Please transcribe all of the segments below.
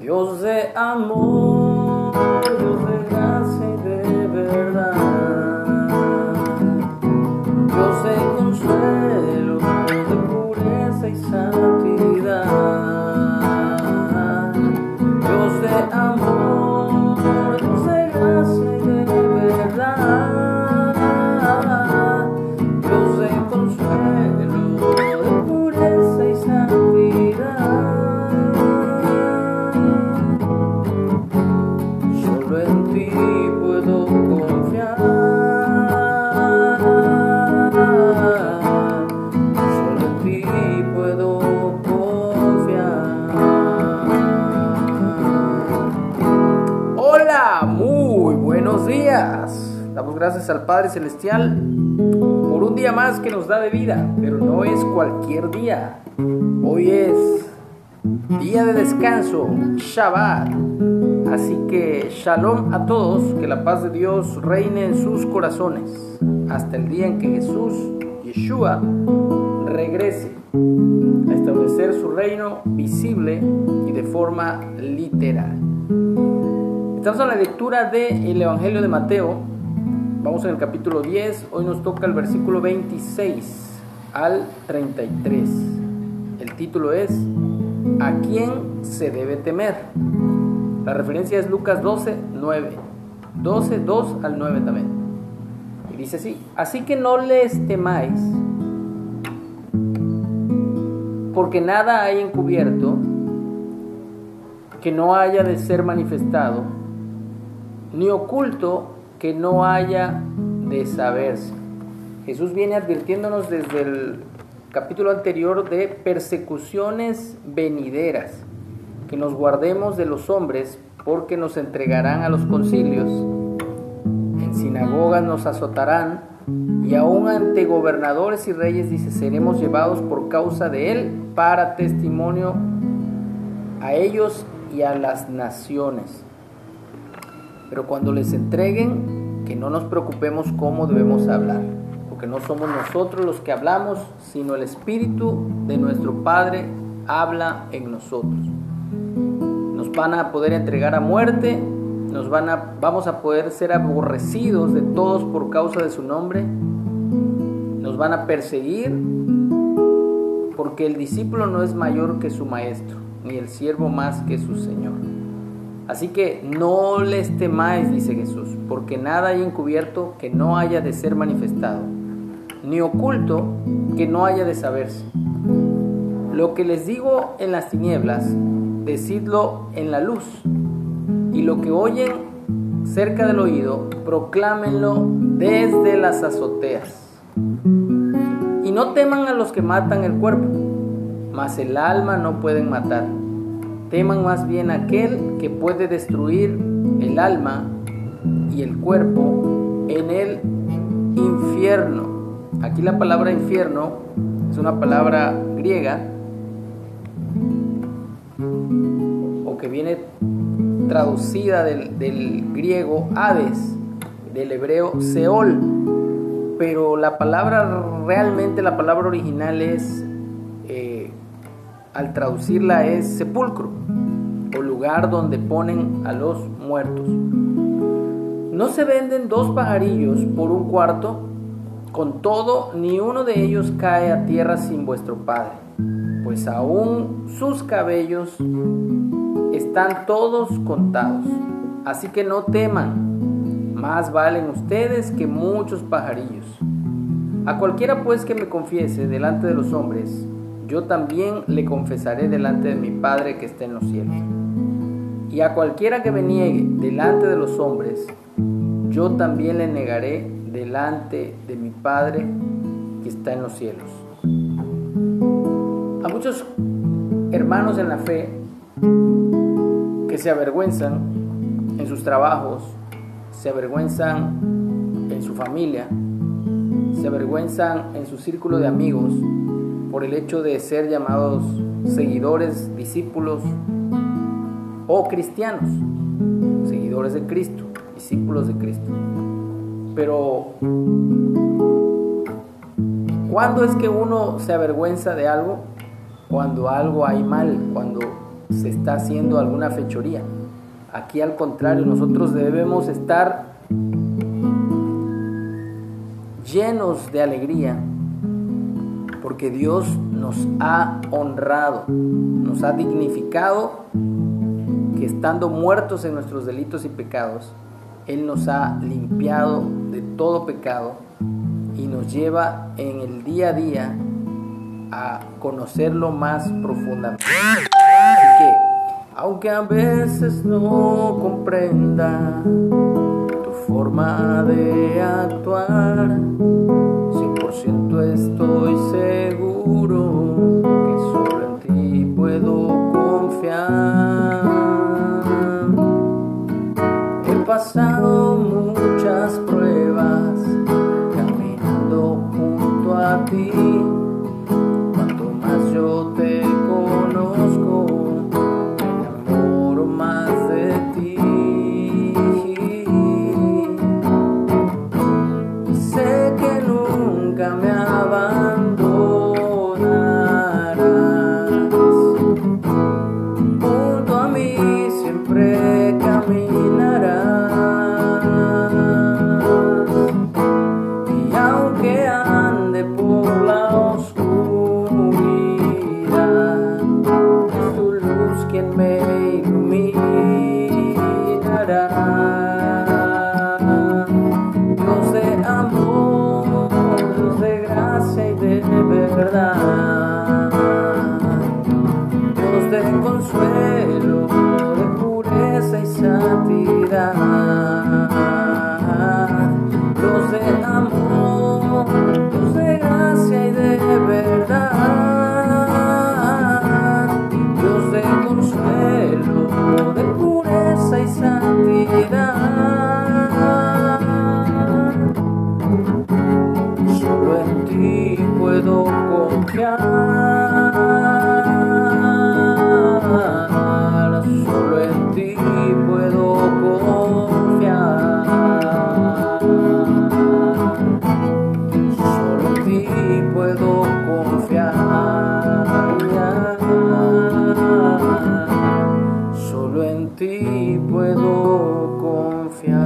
Dios de amor, Dios de gracia y de verdad, Dios de consuelo, de pureza y santidad, buenos días. Damos gracias al Padre Celestial por un día más que nos da de vida, pero no es cualquier día. Hoy es día de descanso, Shabbat. Así que shalom a todos, que la paz de Dios reine en sus corazones hasta el día en que Jesús, Yeshua, regrese a establecer su reino visible y de forma literal. Estamos en la lectura del Evangelio de Mateo. Vamos en el capítulo 10. Hoy nos toca el versículo 26 al 33. El título es ¿A quién se debe temer? La referencia es Lucas 12, 9. 12, 2 al 9 también. Y dice así, así que no les temáis, porque nada hay encubierto que no haya de ser manifestado, ni oculto que no haya de saberse. Jesús viene advirtiéndonos desde el capítulo anterior de persecuciones venideras, que nos guardemos de los hombres porque nos entregarán a los concilios, en sinagogas nos azotarán y aún ante gobernadores y reyes dice seremos llevados por causa de él para testimonio a ellos y a las naciones. Pero cuando les entreguen, que no nos preocupemos cómo debemos hablar porque no somos nosotros los que hablamos, sino el Espíritu de nuestro Padre habla en nosotros. Nos van a poder entregar a muerte, nos van a, vamos a poder ser aborrecidos de todos por causa de su nombre, nos van a perseguir, porque el discípulo no es mayor que su maestro, ni el siervo más que su Señor. Así que no les temáis, dice Jesús, porque nada hay encubierto que no haya de ser manifestado ni oculto que no haya de saberse. Lo que les digo en las tinieblas, decidlo en la luz, y lo que oyen cerca del oído, proclámenlo desde las azoteas. Y no teman a los que matan el cuerpo, mas el alma no pueden matar. Teman más bien aquel que puede destruir el alma y el cuerpo en el infierno. Aquí la palabra infierno es una palabra griega o que viene traducida del, del, griego Hades, del hebreo Seol, pero la palabra realmente, la palabra original es, eh, al traducirla es sepulcro o lugar donde ponen a los muertos. No se venden dos pajarillos por un cuarto con todo, ni uno de ellos cae a tierra sin vuestro Padre, pues aún sus cabellos están todos contados. Así que no teman, más valen ustedes que muchos pajarillos. A cualquiera pues que me confiese delante de los hombres, yo también le confesaré delante de mi Padre que está en los cielos. Y a cualquiera que me niegue delante de los hombres, yo también le negaré delante de mi Padre que está en los cielos. A muchos hermanos en la fe que se avergüenzan en sus trabajos, se avergüenzan en su familia, se avergüenzan en su círculo de amigos por el hecho de ser llamados seguidores, discípulos o cristianos, seguidores de Cristo, discípulos de Cristo. Pero, ¿cuándo es que uno se avergüenza de algo? Cuando algo hay mal, cuando se está haciendo alguna fechoría. Aquí al contrario, nosotros debemos estar llenos de alegría porque Dios nos ha honrado, nos ha dignificado, que estando muertos en nuestros delitos y pecados, Él nos ha limpiado de todo pecado y nos lleva en el día a día a conocerlo más profundamente. Así que, aunque a veces no comprenda tu forma de actuar, 100% estoy seguro que solo luz quien me ti puedo confiar. Solo en ti puedo confiar. Solo en ti puedo confiar.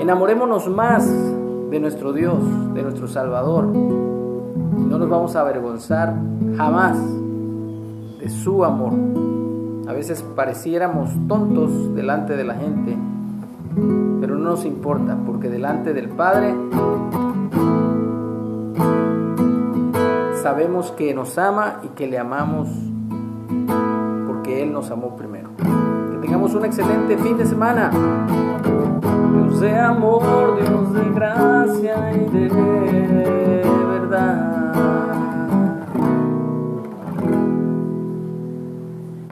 Enamorémonos más de nuestro Dios, de nuestro Salvador. No nos vamos a avergonzar jamás su amor. A veces pareciéramos tontos delante de la gente, pero no nos importa, porque delante del Padre sabemos que nos ama y que le amamos porque Él nos amó primero. Que tengamos un excelente fin de semana. Dios de amor, Dios de gracia y de